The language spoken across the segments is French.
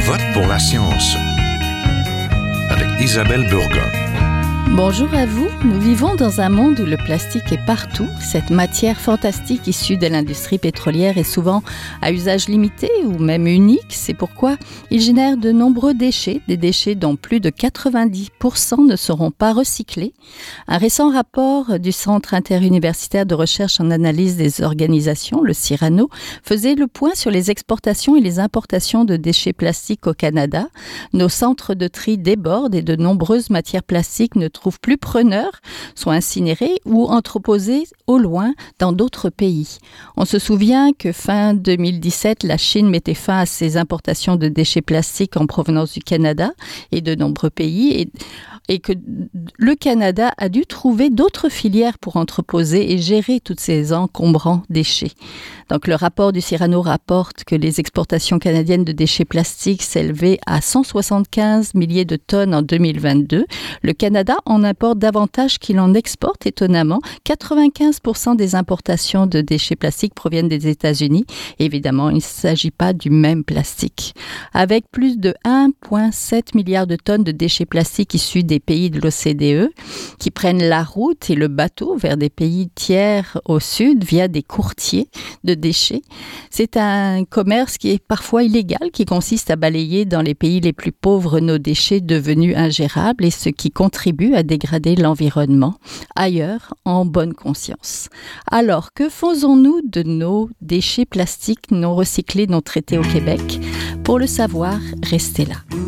vote pour la science avec Isabelle Burgon. Bonjour à vous. Nous vivons dans un monde où le plastique est partout. Cette matière fantastique issue de l'industrie pétrolière est souvent à usage limité ou même unique. C'est pourquoi il génère de nombreux déchets, des déchets dont plus de 90% ne seront pas recyclés. Un récent rapport du Centre interuniversitaire de recherche en analyse des organisations, le CIRANO, faisait le point sur les exportations et les importations de déchets plastiques au Canada. Nos centres de tri débordent et de nombreuses matières plastiques ne trouvent plus preneurs, sont incinérés ou entreposés au loin dans d'autres pays. On se souvient que fin 2017, la Chine mettait fin à ses importations de déchets plastiques en provenance du Canada et de nombreux pays et que le Canada a dû trouver d'autres filières pour entreposer et gérer toutes ces encombrants déchets. Donc le rapport du Cyrano rapporte que les exportations canadiennes de déchets plastiques s'élevaient à 175 milliers de tonnes en 2022. Le Canada en importe davantage qu'il en exporte, étonnamment. 95% des importations de déchets plastiques proviennent des États-Unis. Évidemment, il ne s'agit pas du même plastique. Avec plus de 1,7 milliard de tonnes de déchets plastiques issus des pays de l'OCDE qui prennent la route et le bateau vers des pays tiers au sud via des courtiers de déchets. C'est un commerce qui est parfois illégal, qui consiste à balayer dans les pays les plus pauvres nos déchets devenus ingérables et ce qui contribue à dégrader l'environnement ailleurs en bonne conscience. Alors, que faisons-nous de nos déchets plastiques non recyclés, non traités au Québec? Pour le savoir, restez là.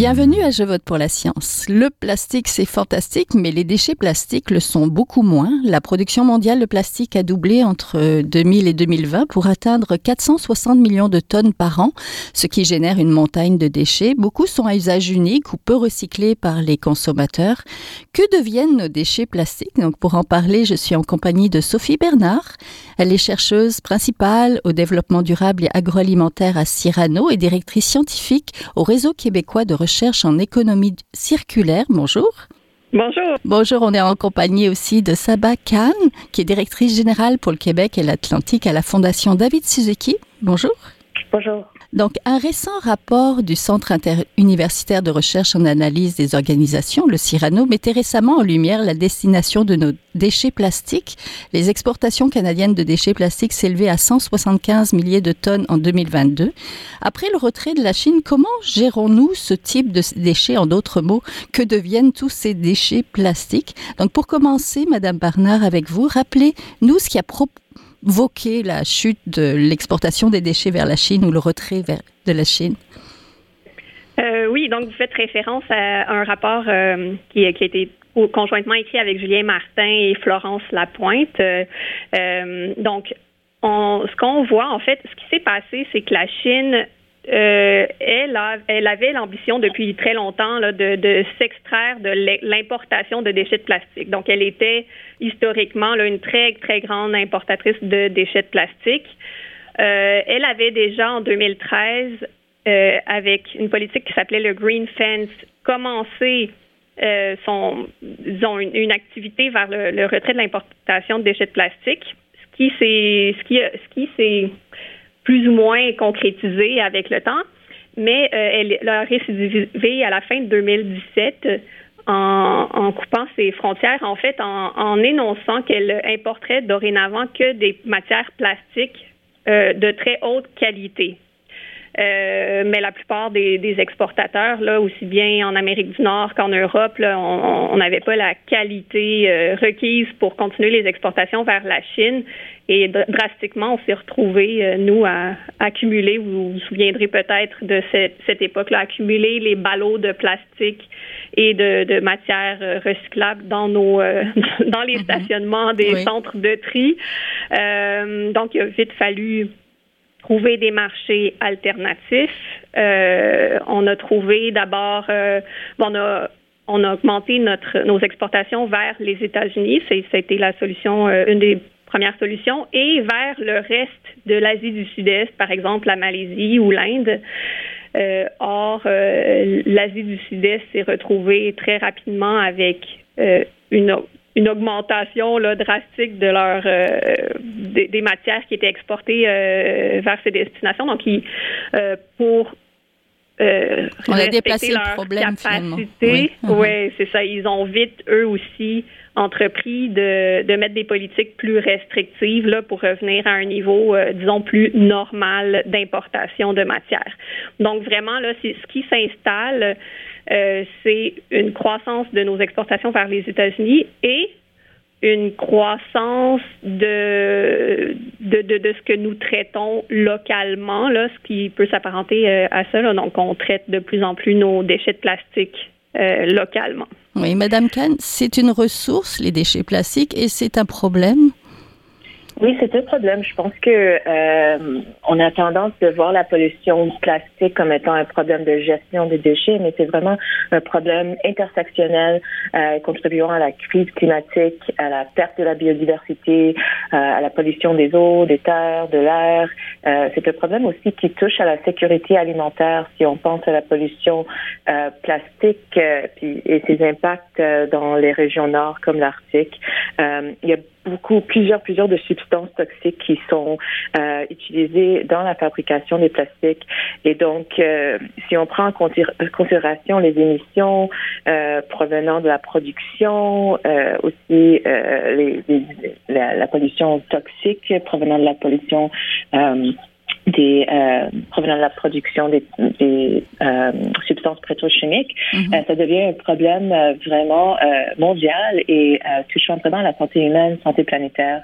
Bienvenue à Je vote pour la science. Le plastique, c'est fantastique, mais les déchets plastiques le sont beaucoup moins. La production mondiale de plastique a doublé entre 2000 et 2020 pour atteindre 460 millions de tonnes par an, ce qui génère une montagne de déchets. Beaucoup sont à usage unique ou peu recyclés par les consommateurs. Que deviennent nos déchets plastiques? Donc pour en parler, je suis en compagnie de Sophie Bernard. Elle est chercheuse principale au développement durable et agroalimentaire à Cyrano et directrice scientifique au réseau québécois de recherche recherche en économie circulaire. Bonjour. Bonjour. Bonjour, on est en compagnie aussi de Saba Khan, qui est directrice générale pour le Québec et l'Atlantique à la Fondation David Suzuki. Bonjour. Bonjour. Donc, un récent rapport du Centre interuniversitaire de recherche en analyse des organisations, le CIRANO, mettait récemment en lumière la destination de nos déchets plastiques. Les exportations canadiennes de déchets plastiques s'élevaient à 175 milliers de tonnes en 2022. Après le retrait de la Chine, comment gérons-nous ce type de déchets? En d'autres mots, que deviennent tous ces déchets plastiques? Donc, pour commencer, Madame Barnard, avec vous, rappelez-nous ce qui a provoqué la chute de l'exportation des déchets vers la Chine ou le retrait de la Chine? Euh, oui, donc vous faites référence à un rapport euh, qui, a été conjointement écrit avec Julien Martin et Florence Lapointe. Euh, donc, on, ce qu'on voit, en fait, ce qui s'est passé, c'est que la Chine euh, elle, elle avait l'ambition depuis très longtemps de, s'extraire de l'importation de déchets de plastique. Donc, elle était historiquement une très, très grande importatrice de déchets de plastique. Euh, elle avait déjà en 2013, euh, avec une politique qui s'appelait le Green Fence, commencé son, une, activité vers le, le retrait de l'importation de déchets de plastique, ce qui s'est, plus ou moins concrétisé avec le temps, mais euh, elle a récidivé à la fin de 2017 en, en coupant ses frontières, en fait, en, en énonçant qu'elle importerait dorénavant que des matières plastiques euh, de très haute qualité. Euh, mais la plupart des, des, exportateurs, là, aussi bien en Amérique du Nord qu'en Europe, là, on n'avait pas la qualité euh, requise pour continuer les exportations vers la Chine. Et drastiquement, on s'est retrouvé, euh, nous, à, accumuler, vous vous souviendrez peut-être de cette, cette époque-là, accumuler les ballots de plastique et de, de matières euh, recyclables dans nos euh, dans les mm-hmm. stationnements des oui. centres de tri. donc, il a vite fallu trouver des marchés alternatifs. Euh, on a trouvé d'abord, euh, on a on a augmenté notre nos exportations vers les États-Unis. Été la solution, euh, une des première solution, et vers le reste de l'Asie du Sud-Est, par exemple la Malaisie ou l'Inde. Or, l'Asie du Sud-Est s'est retrouvée très rapidement avec une, une augmentation là, drastique de leur des, des, matières qui étaient exportées vers ces destinations. Donc, ils, pour on a déplacé le problème capacité, oui, c'est ça. Ils ont vite eux aussi entrepris de, de mettre des politiques plus restrictives là, pour revenir à un niveau, euh, disons, plus normal d'importation de matières. Donc, vraiment, là, c'est ce qui s'installe, euh, c'est une croissance de nos exportations vers les États-Unis et une croissance de, de, de, ce que nous traitons localement, là, ce qui peut s'apparenter euh, à ça. Là. Donc, on traite de plus en plus nos déchets de plastique euh, localement. Oui, Madame Kahn, c'est une ressource, les déchets plastiques, et c'est un problème? Oui, c'est un problème. Je pense que euh, on a tendance de voir la pollution plastique comme étant un problème de gestion des déchets, mais c'est vraiment un problème intersectionnel euh, contribuant à la crise climatique, à la perte de la biodiversité, euh, à la pollution des eaux, des terres, de l'air. Euh, c'est un problème aussi qui touche à la sécurité alimentaire. Si on pense à la pollution euh, plastique puis, et ses impacts dans les régions nord comme l'Arctique, il y a beaucoup, plusieurs, plusieurs de substances toxiques qui sont euh, utilisées dans la fabrication des plastiques. Et donc, euh, si on prend en considération les émissions euh, provenant de la production, euh, aussi euh, les, les, la, la, pollution toxique provenant de la pollution des euh, provenant de la production des, des euh, substances pétrochimiques, mm-hmm. euh, ça devient un problème euh, vraiment mondial et touchant vraiment la santé humaine, santé planétaire.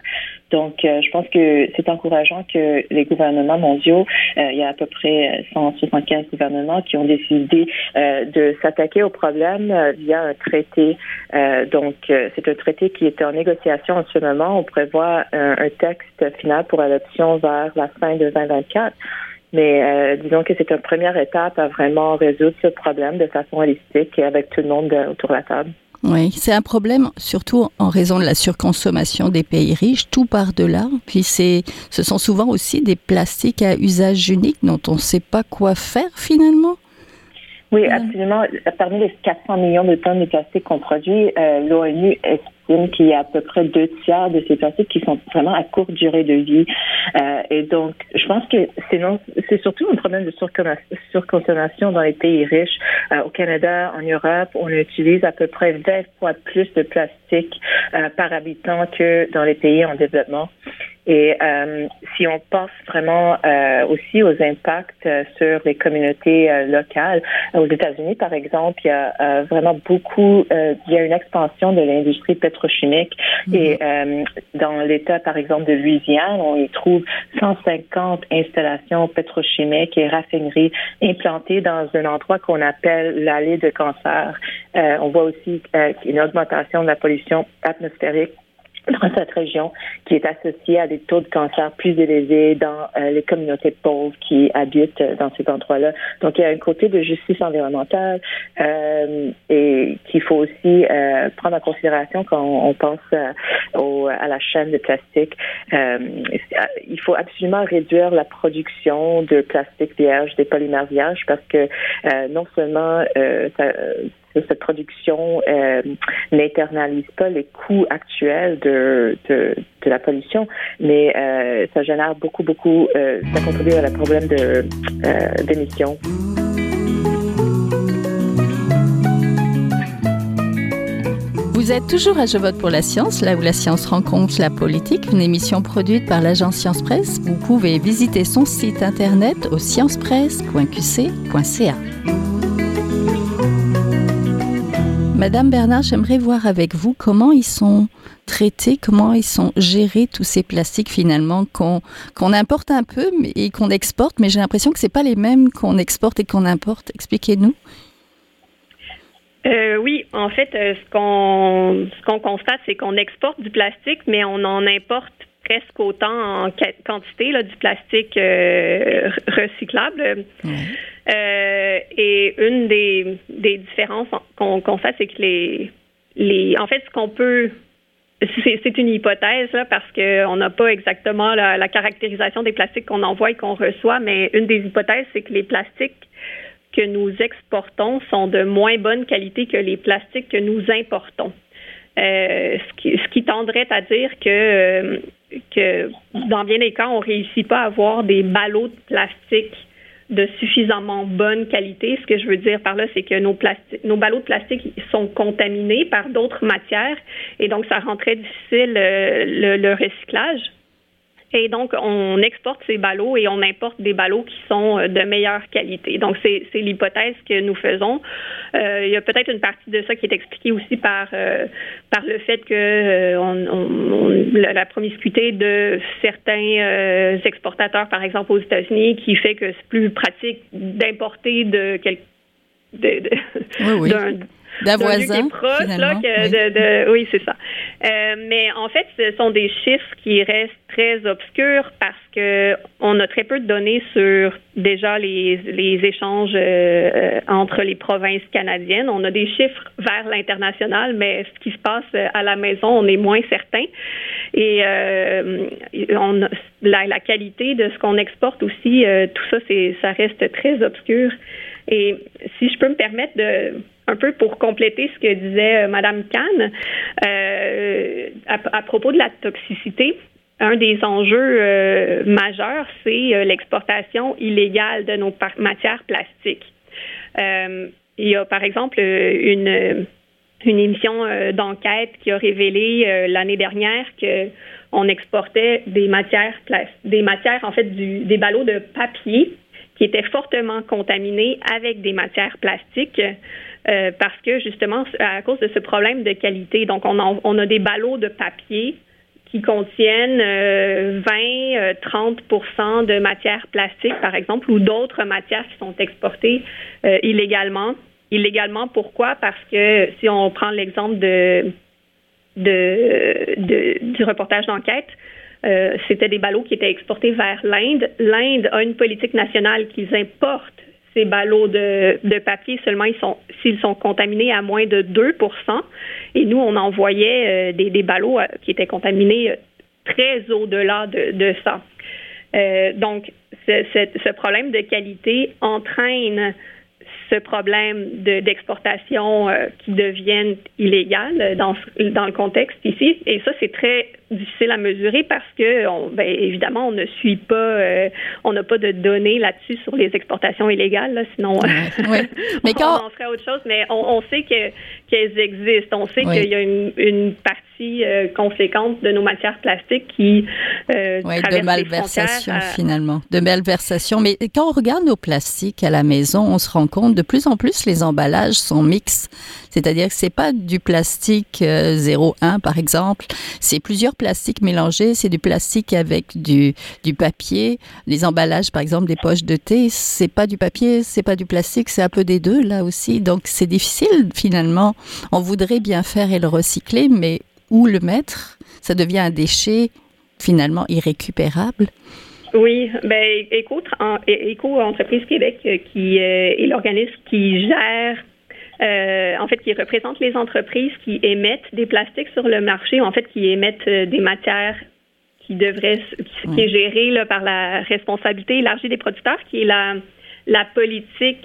Donc, je pense que c'est encourageant que les gouvernements mondiaux, il y a à peu près 175 gouvernements qui ont décidé de s'attaquer au problème via un traité. donc, c'est un traité qui est en négociation en ce moment. On prévoit un, un texte final pour adoption vers la fin de 2024 mais euh, disons que c'est une première étape à vraiment résoudre ce problème de façon holistique et avec tout le monde autour de la table. Oui, c'est un problème surtout en raison de la surconsommation des pays riches, tout par-delà. Puis c'est, ce sont souvent aussi des plastiques à usage unique dont on ne sait pas quoi faire finalement. Oui, absolument. Parmi les 400 millions de tonnes de plastique qu'on produit, euh, l'ONU estime qu'il y a à peu près deux tiers de ces plastiques qui sont vraiment à courte durée de vie. Euh, et donc, je pense que c'est c'est surtout un problème de surconsommation dans les pays riches. Euh, au Canada, en Europe, on utilise à peu près 20 fois plus de plastique par habitant que dans les pays en développement. Et euh, si on pense vraiment euh, aussi aux impacts euh, sur les communautés euh, locales, aux États-Unis, par exemple, il y a euh, vraiment beaucoup, il y a une expansion de l'industrie pétrochimique. Mm-hmm. Et dans l'État, par exemple, de Louisiane, on y trouve 150 installations pétrochimiques et raffineries implantées dans un endroit qu'on appelle l'allée de cancer. on voit aussi une augmentation de la pollution atmosphérique dans cette région qui est associée à des taux de cancer plus élevés dans euh, les communautés pauvres qui habitent dans ces endroits-là. Donc, il y a un côté de justice environnementale euh, et qu'il faut aussi euh, prendre en considération quand on, pense euh, au, à la chaîne de plastique. Euh, il faut absolument réduire la production de plastique vierge, des polymères vierges, parce que non seulement ça, cette production euh, n'internalise pas les coûts actuels de, de, la pollution, mais euh, ça génère beaucoup, beaucoup, euh, ça contribue à la problème de euh, d'émissions. Vous êtes toujours à Je vote pour la science, là où la science rencontre la politique, une émission produite par l'agence Science Presse. Vous pouvez visiter son site internet au sciencepresse.qc.ca. Madame Bernard, j'aimerais voir avec vous comment ils sont traités, comment ils sont gérés tous ces plastiques finalement qu'on importe un peu et qu'on exporte, mais j'ai l'impression que c'est pas les mêmes qu'on exporte et qu'on importe. Expliquez-nous. Euh, oui, en fait, euh, ce qu'on ce qu'on constate, c'est qu'on exporte du plastique, mais on en importe presque autant en quantité là, du plastique euh, recyclable. Euh, et une des, des différences qu'on constate, c'est que les, les, en fait, ce qu'on peut c'est une hypothèse là, parce qu'on n'a pas exactement la, caractérisation des plastiques qu'on envoie et qu'on reçoit, mais une des hypothèses, c'est que les plastiques que nous exportons sont de moins bonne qualité que les plastiques que nous importons. Euh, ce, qui, tendrait à dire que, euh, dans bien des cas, on ne réussit pas à avoir des ballots de plastique de suffisamment bonne qualité. Ce que je veux dire par là, c'est que nos, nos ballots de plastique sont contaminés par d'autres matières et donc ça rend très difficile euh, le recyclage. Et donc, on exporte ces ballots et on importe des ballots qui sont euh, de meilleure qualité. Donc, c'est l'hypothèse que nous faisons. Euh, il y a peut-être une partie de ça qui est expliquée aussi par, euh, par le fait que on, la, promiscuité de certains exportateurs, par exemple aux États-Unis, qui fait que c'est plus pratique d'importer de, quel, de, de d'un voisin. proche, là, que de, de, oui, c'est ça. Euh, mais en fait, ce sont des chiffres qui restent très obscurs parce que on a très peu de données sur déjà les, les échanges euh, entre les provinces canadiennes. On a des chiffres vers l'international, mais ce qui se passe à la maison, on est moins certain. Et euh, on, la, la, qualité de ce qu'on exporte aussi, euh, tout ça, c'est ça reste très obscur. Et si je peux me permettre de un peu pour compléter ce que disait euh, Madame Kahn euh, à, propos de la toxicité. Un des enjeux euh, majeurs, c'est l'exportation illégale de nos matières plastiques. il y a par exemple une une émission d'enquête qui a révélé l'année dernière que on exportait des matières des matières en fait du, des ballots de papier qui étaient fortement contaminés avec des matières plastiques. Euh, parce que justement, à cause de ce problème de qualité, donc on a, on a des ballots de papier qui contiennent 20, 30% euh, euh, de matières plastiques, par exemple, ou d'autres matières qui sont exportées illégalement. Illégalement, pourquoi? Parce que si on prend l'exemple de, de, du reportage d'enquête, c'était des ballots qui étaient exportés vers l'Inde. L'Inde a une politique nationale qu'ils importent ces ballots de, de papier seulement ils sont s'ils sont contaminés à moins de 2 et nous on envoyait euh, des, des ballots euh, qui étaient contaminés euh, très au-delà de, de ça. donc ce, problème de qualité entraîne ce problème d'exportation euh, qui deviennent illégales dans, dans le contexte ici. Et ça, c'est très difficile à mesurer parce que, on, ben, évidemment, on ne suit pas, euh, on n'a pas de données là-dessus sur les exportations illégales, sinon mais quand... on, ferait autre chose. Mais on, sait que qu'elles existent. On sait qu'il y a une, une partie euh, conséquente de nos matières plastiques qui euh, de malversation finalement, de malversation. Mais quand on regarde nos plastiques à la maison, on se rend compte de plus en plus les emballages sont mixtes. C'est-à-dire que c'est pas du plastique 0,1 euh, par exemple, c'est plusieurs plastiques mélangés. C'est du plastique avec du, du papier. Les emballages, par exemple, des poches de thé, c'est pas du papier, c'est pas du plastique, c'est un peu des deux là aussi. Donc c'est difficile finalement. On voudrait bien faire et le recycler, mais où le mettre? Ça devient un déchet finalement irrécupérable. Oui, ben Éco, Éco Entreprise Québec, euh, qui euh, est l'organisme qui gère euh, en fait, qui représente les entreprises qui émettent des plastiques sur le marché, ou en fait, qui émettent des matières qui devraient, qui, est gérée là, par la responsabilité élargie des producteurs, qui est la, la politique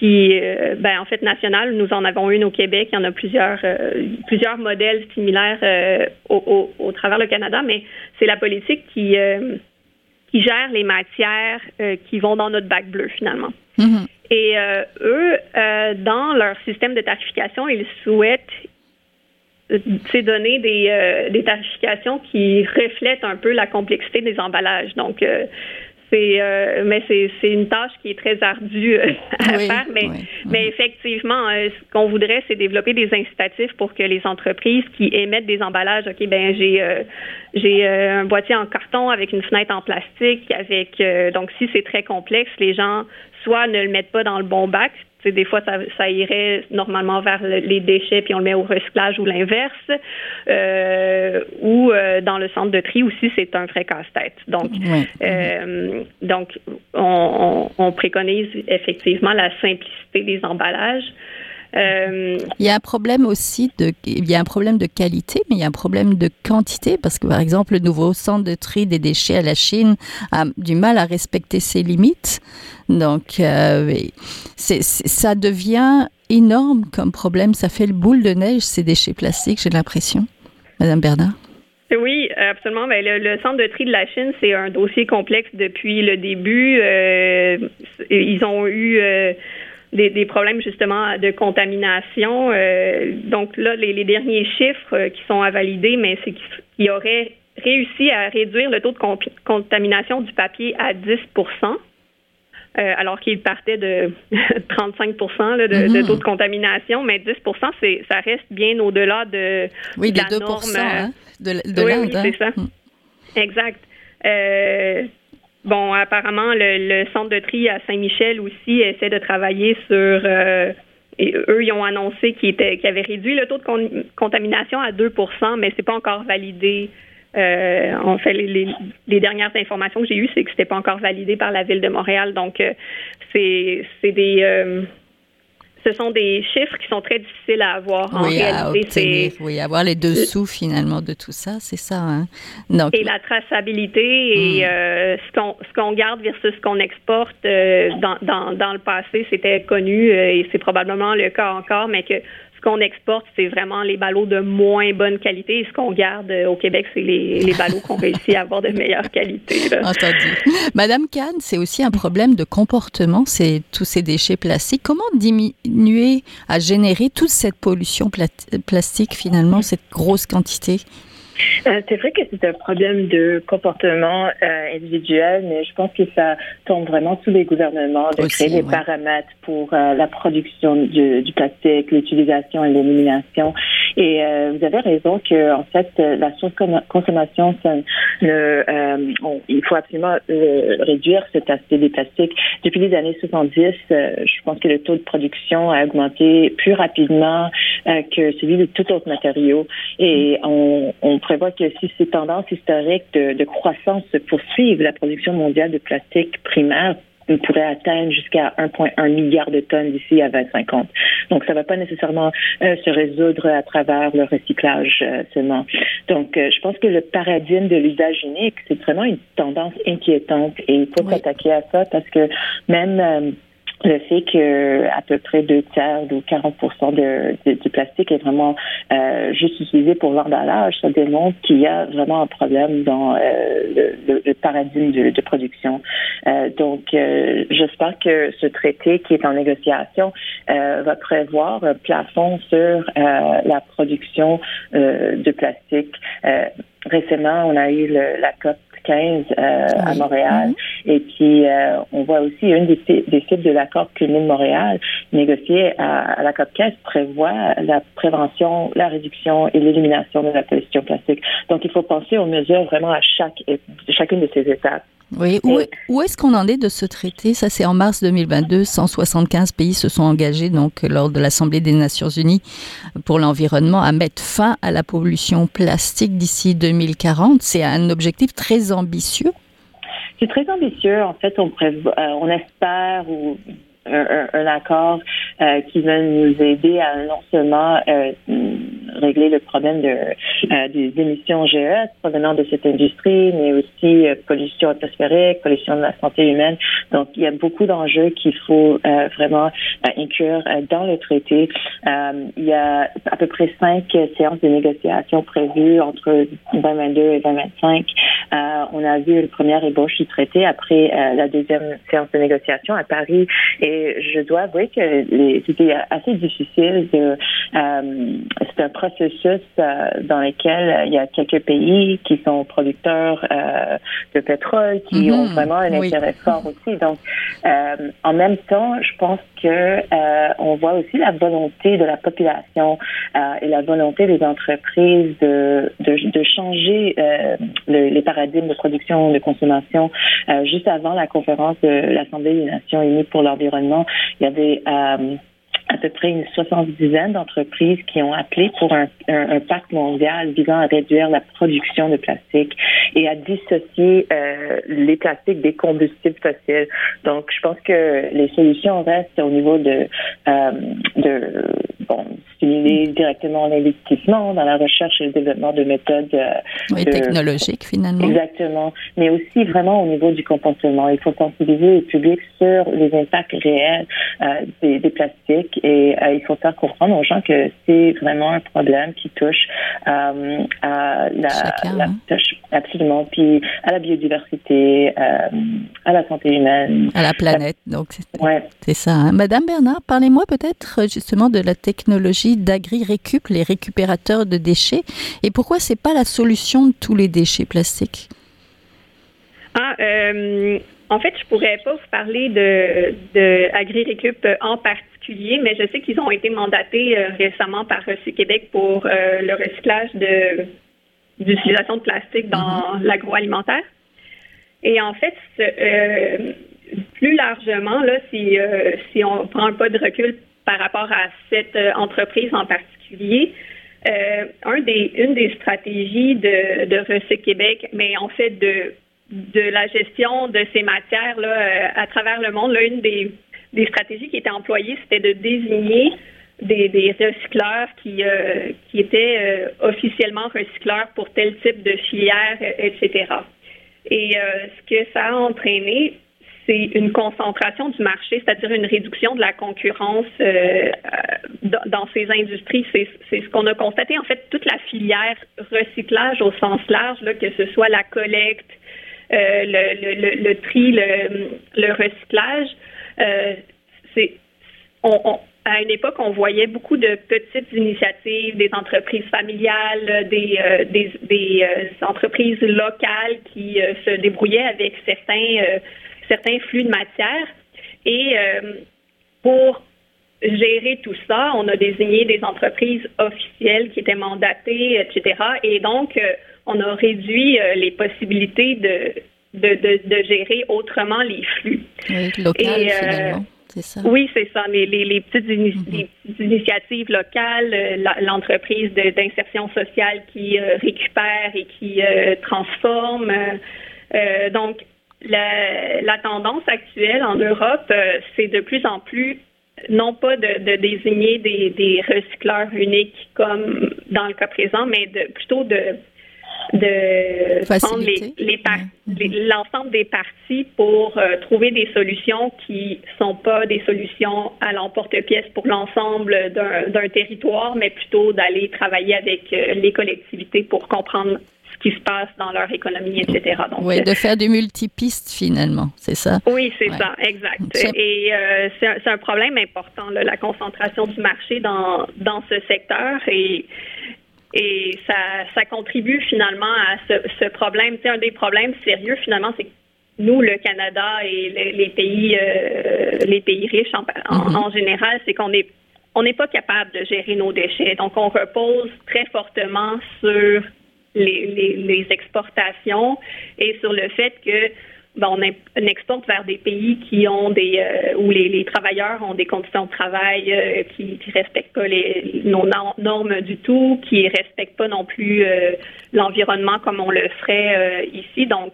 qui, euh, ben, en fait, nationale. Nous en avons une au Québec. Il y en a plusieurs, euh, plusieurs modèles similaires euh, au, au, travers le Canada, mais c'est la politique qui, qui gère les matières qui vont dans notre bac bleu, finalement. Mm-hmm. Et eux, dans leur système de tarification, ils souhaitent donner des, des tarifications qui reflètent un peu la complexité des emballages. Donc, c'est euh, mais c'est une tâche qui est très ardue euh, à faire mais mais effectivement euh, ce qu'on voudrait c'est développer des incitatifs pour que les entreprises qui émettent des emballages OK ben j'ai j'ai un boîtier en carton avec une fenêtre en plastique avec donc si c'est très complexe les gens soit ne le mettent pas dans le bon bac des fois, ça, ça, irait normalement vers les déchets, puis on le met au recyclage ou l'inverse. Euh, ou euh, dans le centre de tri aussi, c'est un vrai casse-tête. Donc, euh, donc on, on, préconise effectivement la simplicité des emballages. Euh, il y a un problème aussi de, il y a un problème de qualité, mais il y a un problème de quantité parce que par exemple, le nouveau centre de tri des déchets à la Chine a du mal à respecter ses limites. Donc, euh, ça devient énorme comme problème. Ça fait le boule de neige ces déchets plastiques, j'ai l'impression. Madame Bernard? Oui, absolument. Ben, le, centre de tri de la Chine, c'est un dossier complexe depuis le début. Euh, ils ont eu euh, des, problèmes justement de contamination. Euh, donc là, les, derniers chiffres qui sont à valider, mais c'est qu'ils auraient réussi à réduire le taux de contamination du papier à 10% alors qu'il partait de 35 de, de, mm-hmm. taux de contamination, mais 10 c'est, ça reste bien au-delà de, oui, la 2 norme de, de oui, Oui, c'est ça. Mm. Exact. Euh, bon, apparemment, le, centre de tri à Saint-Michel aussi essaie de travailler sur. Euh, eux, ils ont annoncé qu'ils avaient réduit le taux de contamination à 2% mais c'est pas encore validé. Euh, en fait, les, les, dernières informations que j'ai eues, c'est que c'était pas encore validé par la ville de Montréal. Donc, euh, c'est des ce sont des chiffres qui sont très difficiles à avoir en réalité. oui, avoir les dessous finalement de tout ça, c'est ça. Hein? Donc, et la traçabilité et hmm. euh, ce qu'on garde versus ce qu'on exporte euh, dans, dans, dans, le passé, c'était connu euh, et c'est probablement le cas encore, mais que ce qu'on exporte, c'est vraiment les ballots de moins bonne qualité. Et ce qu'on garde euh, au Québec, c'est les, ballots qu'on réussit à avoir de meilleure qualité. Entendu. Madame Kahn, c'est aussi un problème de comportement, c'est tous ces déchets plastiques. Comment diminuer à générer toute cette pollution plastique, finalement, cette grosse quantité? Euh, c'est vrai que c'est un problème de comportement euh, individuel, mais je pense que ça tombe vraiment sous les gouvernements de créer des paramètres pour euh, la production du, du plastique, l'utilisation et l'élimination. Et vous avez raison que en fait la surconsommation, ça ne, il faut absolument réduire cet aspect des plastiques. Depuis les années 70, je pense que le taux de production a augmenté plus rapidement que celui de tout autre matériau, et on, on prévoit que si ces tendances historiques de, croissance se poursuivent, la production mondiale de plastique primaire pourrait atteindre jusqu'à 1,1 milliard de tonnes d'ici à 2050. Donc, ça ne va pas nécessairement euh, se résoudre à travers le recyclage euh, seulement. Donc, euh, je pense que le paradigme de l'usage unique, c'est vraiment une tendance inquiétante et il faut s'attaquer à ça parce que même le fait que à peu près deux tiers ou 40 de, du plastique est vraiment euh, juste utilisé pour l'emballage, ça démontre qu'il y a vraiment un problème dans euh, le, le, paradigme de, de production. Euh, donc, euh, j'espère que ce traité qui est en négociation euh, va prévoir un plafond sur la production de plastique. récemment, on a eu le, la COP 15 euh, à Montréal. Mhm. Et puis, euh, on voit aussi une des, des cibles de l'accord de Montréal négocié à, la COP 15 prévoit la prévention, la réduction et l'élimination de la pollution plastique. Donc, il faut penser aux mesures vraiment à chaque, chacune de ces étapes. Oui, où, où est-ce qu'on en est de ce traité? Ça, c'est en mars 2022. 175 pays se sont engagés donc lors de l'Assemblée des Nations Unies pour l'environnement à mettre fin à la pollution plastique d'ici 2040. C'est un objectif très ambitieux. C'est très ambitieux. En fait, on, euh, on espère ou un, un, accord euh, qui va nous aider à seulement euh, régler le problème de, euh, des émissions GES provenant de cette industrie, mais aussi euh, pollution atmosphérique, pollution de la santé humaine. Donc, il y a beaucoup d'enjeux qu'il faut euh, vraiment inclure dans le traité. il y a à peu près cinq séances de négociation prévues entre 2022 et 2025. on a vu une première ébauche du traité après la deuxième séance de négociation à Paris et je dois avouer que c'était assez difficile de c'est un processus euh, dans lequel euh, il y a quelques pays qui sont producteurs euh, de pétrole, qui mhm. ont vraiment un intérêt fort aussi. Donc, en même temps, je pense que on voit aussi la volonté de la population et la volonté des entreprises de, de, changer les paradigmes de production, de consommation. juste avant la conférence de l'Assemblée des Nations Unies pour l'environnement, il y avait à peu près une soixante-dizaine d'entreprises qui ont appelé pour un, un, pacte mondial visant à réduire la production de plastique et à dissocier euh, les plastiques des combustibles fossiles. Donc, je pense que les solutions restent au niveau de, euh, de bon, stimuler directement l'investissement dans la recherche et le développement de méthodes oui, technologiques finalement. Exactement, mais aussi vraiment au niveau du comportement. Il faut sensibiliser le public sur les impacts réels des, des plastiques et euh, il faut faire comprendre aux gens que c'est vraiment un problème qui touche euh, à la, hein. Absolument, puis à la biodiversité, euh, à la santé humaine, à la planète. Donc c'est ça. Hein. Madame Bernard, parlez-moi peut-être justement de la technologie d'agri-récup, les récupérateurs de déchets, et pourquoi c'est pas la solution de tous les déchets plastiques? Ah, en fait, je pourrais pas vous parler de, de AgriRécup en particulier, mais je sais qu'ils ont été mandatés euh, récemment par Recyc Québec pour euh, le recyclage de d'utilisation de plastique dans mm-hmm. l'agroalimentaire. Et en fait, euh, plus largement, là, si, si on prend un pas de recul par rapport à cette entreprise en particulier, un des, une des stratégies de, de Recyc Québec, mais en fait de de la gestion de ces matières là, euh, à travers le monde. une des, des, stratégies qui était employée, c'était de désigner des, recycleurs qui, euh, qui étaient euh, officiellement recycleurs pour tel type de filière, etc. Et ce que ça a entraîné, c'est une concentration du marché, c'est-à-dire une réduction de la concurrence dans ces industries. C'est ce qu'on a constaté. En fait, toute la filière recyclage au sens large, que ce soit la collecte, euh, le, le, le, tri, le, recyclage. Euh, c'est on, à une époque, on voyait beaucoup de petites initiatives, des entreprises familiales, des, euh, des, des entreprises locales qui se débrouillaient avec certains, certains flux de matière. Et pour gérer tout ça, on a désigné des entreprises officielles qui étaient mandatées, etc. Et donc, on a réduit euh, les possibilités de, de, de, gérer autrement les flux. Oui, local, euh, finalement. C'est ça? Oui, c'est ça. Les, les, les, petites mhm. initiatives locales, euh, l'entreprise d'insertion sociale qui récupère et qui transforme. donc, la, la, tendance actuelle en Europe, c'est de plus en plus non pas de, de désigner des, des, recycleurs uniques comme dans le cas présent, mais de, plutôt de de prendre les, l'ensemble des parties pour euh, trouver des solutions qui sont pas des solutions à l'emporte-pièce pour l'ensemble d'un, territoire, mais plutôt d'aller travailler avec euh, les collectivités pour comprendre ce qui se passe dans leur économie, etc. Donc, oui, de faire des multipistes finalement, c'est ça? Oui, c'est ça, exact. Et euh, c'est, un, problème important, la concentration du marché dans, dans ce secteur. Et et ça, ça contribue finalement à ce, ce problème. Un des problèmes sérieux finalement, c'est que nous, le Canada et les, pays, euh, les pays riches en, en, mm-hmm. général, c'est qu'on est on n'est pas capable de gérer nos déchets. Donc, on repose très fortement sur les, les, les exportations et sur le fait que ben, on, exporte vers des pays qui ont des euh, où les, travailleurs ont des conditions de travail euh, qui, qui respectent pas les nos normes du tout, qui respectent pas non plus euh, l'environnement comme on le ferait ici. Donc,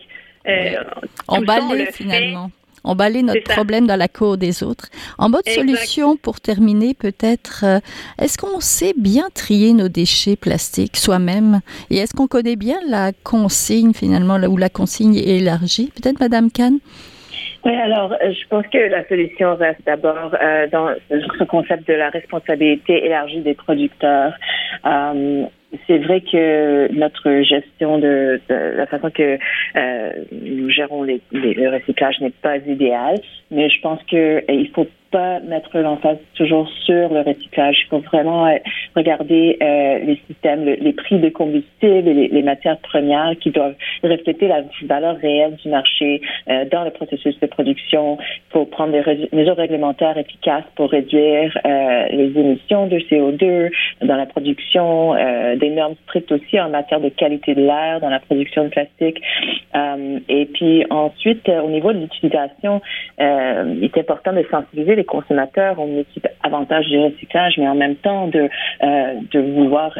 on balaye finalement emballer notre problème dans la cour des autres. En mode solution, pour terminer, peut-être, euh, est-ce qu'on sait bien trier nos déchets plastiques soi-même? Et est-ce qu'on connaît bien la consigne, finalement, où la consigne est élargie? Peut-être, Madame Kahn? Oui, alors euh, je pense que la solution reste d'abord euh, dans ce concept de la responsabilité élargie des producteurs. Euh, c'est vrai que notre gestion de, la façon que euh, nous gérons le recyclage n'est pas idéale, mais je pense que il faut pas mettre l'emphase toujours sur le recyclage. Il faut vraiment euh, regarder euh, les systèmes, les prix de combustible les, matières premières qui doivent refléter la valeur réelle du marché dans le processus de production. Il faut prendre des mesures réglementaires efficaces pour réduire les émissions de CO2 dans la production, des normes strictes aussi en matière de qualité de l'air dans la production de plastique. et puis ensuite, au niveau de l'utilisation, il est important de sensibiliser les consommateurs ont multi avantages du recyclage, mais en même temps de, de vouloir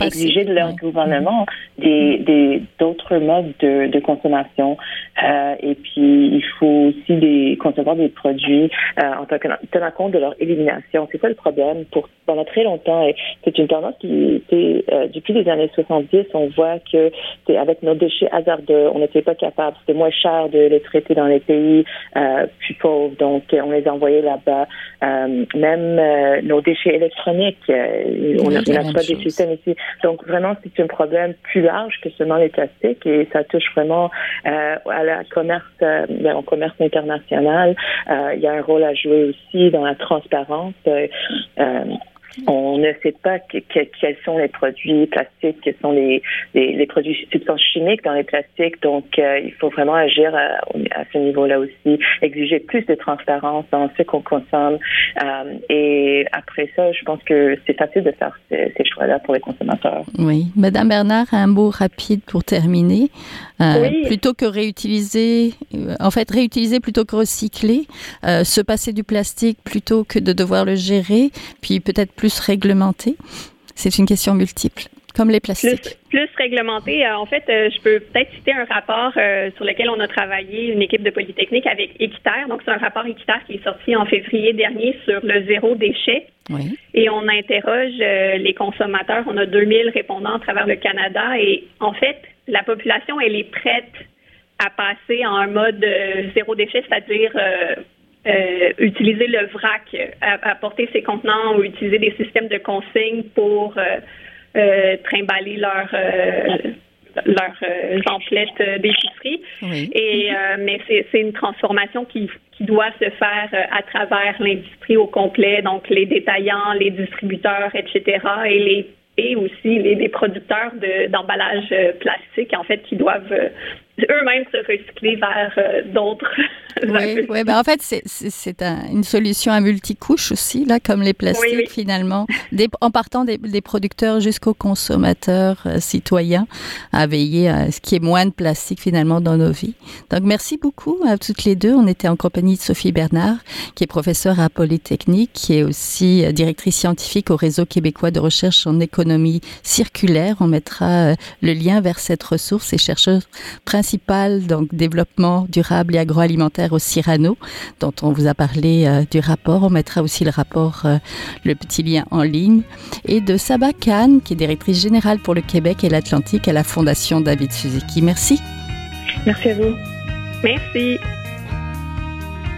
exiger de leur gouvernement des, des d'autres modes de, de consommation euh, et puis il faut aussi des, concevoir des produits euh, en tenant compte de leur élimination. C'est ça le problème. Pour pendant très longtemps, et c'est une tendance qui était euh, depuis les années 70, on voit que c'est avec nos déchets hasardeux, on n'était pas capable, c'était moins cher de les traiter dans les pays euh, plus pauvres, donc on les envoyait là-bas. Euh, même nos déchets électroniques, on n'a pas des systèmes Donc vraiment, c'est un problème plus large que seulement les plastiques et ça touche vraiment à la commerce, au commerce international. il y a un rôle à jouer aussi dans la transparence. On ne sait pas quels sont les produits plastiques, quels sont les, les, produits substances chimiques dans les plastiques. Donc, euh, il faut vraiment agir à, ce niveau-là aussi, exiger plus de transparence dans ce qu'on consomme. Euh, et après ça, je pense que c'est facile de faire ces, choix-là pour les consommateurs. Oui. Madame Bernard, un mot rapide pour terminer. Euh, plutôt que réutiliser, en fait, réutiliser plutôt que recycler, se passer du plastique plutôt que de devoir le gérer, puis peut-être plus réglementé C'est une question multiple, comme les plastiques. Plus, réglementé. Euh, en fait, euh, je peux peut-être citer un rapport euh, sur lequel on a travaillé, une équipe de Polytechnique avec Équiterre. Donc, c'est un rapport Équiterre qui est sorti en février dernier sur le zéro déchet. Et on interroge les consommateurs. On a 2000 répondants à travers le Canada. Et en fait, la population, elle est prête à passer en un mode zéro déchet, c'est-à-dire euh, utiliser le vrac, apporter ses contenants ou utiliser des systèmes de consigne pour euh, euh, trimballer leurs leurs emplettes d'épicerie. Et mais c'est une transformation qui, qui doit se faire à travers l'industrie au complet, donc les détaillants, les distributeurs, etc. et les et aussi les, les producteurs d'emballage plastique en fait qui doivent eux-mêmes se recycler vers euh, d'autres. oui, oui ben en fait, c'est un, une solution à multicouches aussi, là, comme les plastiques finalement, des, en partant des, des producteurs jusqu'aux consommateurs euh, citoyens, à veiller à ce qu'il y ait moins de plastique finalement dans nos vies. Donc merci beaucoup à toutes les deux. On était en compagnie de Sophie Bernard, qui est professeure à Polytechnique, qui est aussi euh, directrice scientifique au réseau québécois de recherche en économie circulaire. On mettra le lien vers cette ressource et chercheuse donc développement durable et agroalimentaire au Cyrano, dont on vous a parlé euh, du rapport. On mettra aussi le rapport, euh, le petit lien en ligne. Et de Saba Khan, qui est directrice générale pour le Québec et l'Atlantique à la Fondation David Suzuki. Merci. Merci à vous. Merci.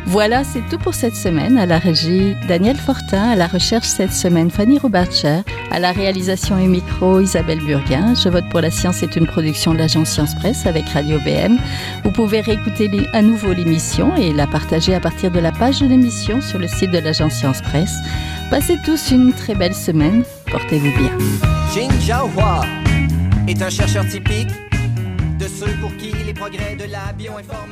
Voilà, c'est tout pour cette semaine. À la régie, Daniel Fortin. À la recherche cette semaine, Fanny Robarcher. À la réalisation et micro, Isabelle Burguin. Je vote pour la science est une production de l'agence Science Presse avec Radio BM. Vous pouvez réécouter à nouveau l'émission et la partager à partir de la page de l'émission sur le site de l'agence Science Presse. Passez tous une très belle semaine. Portez-vous bien. Est un chercheur typique de ceux pour qui les progrès de la bioinformatique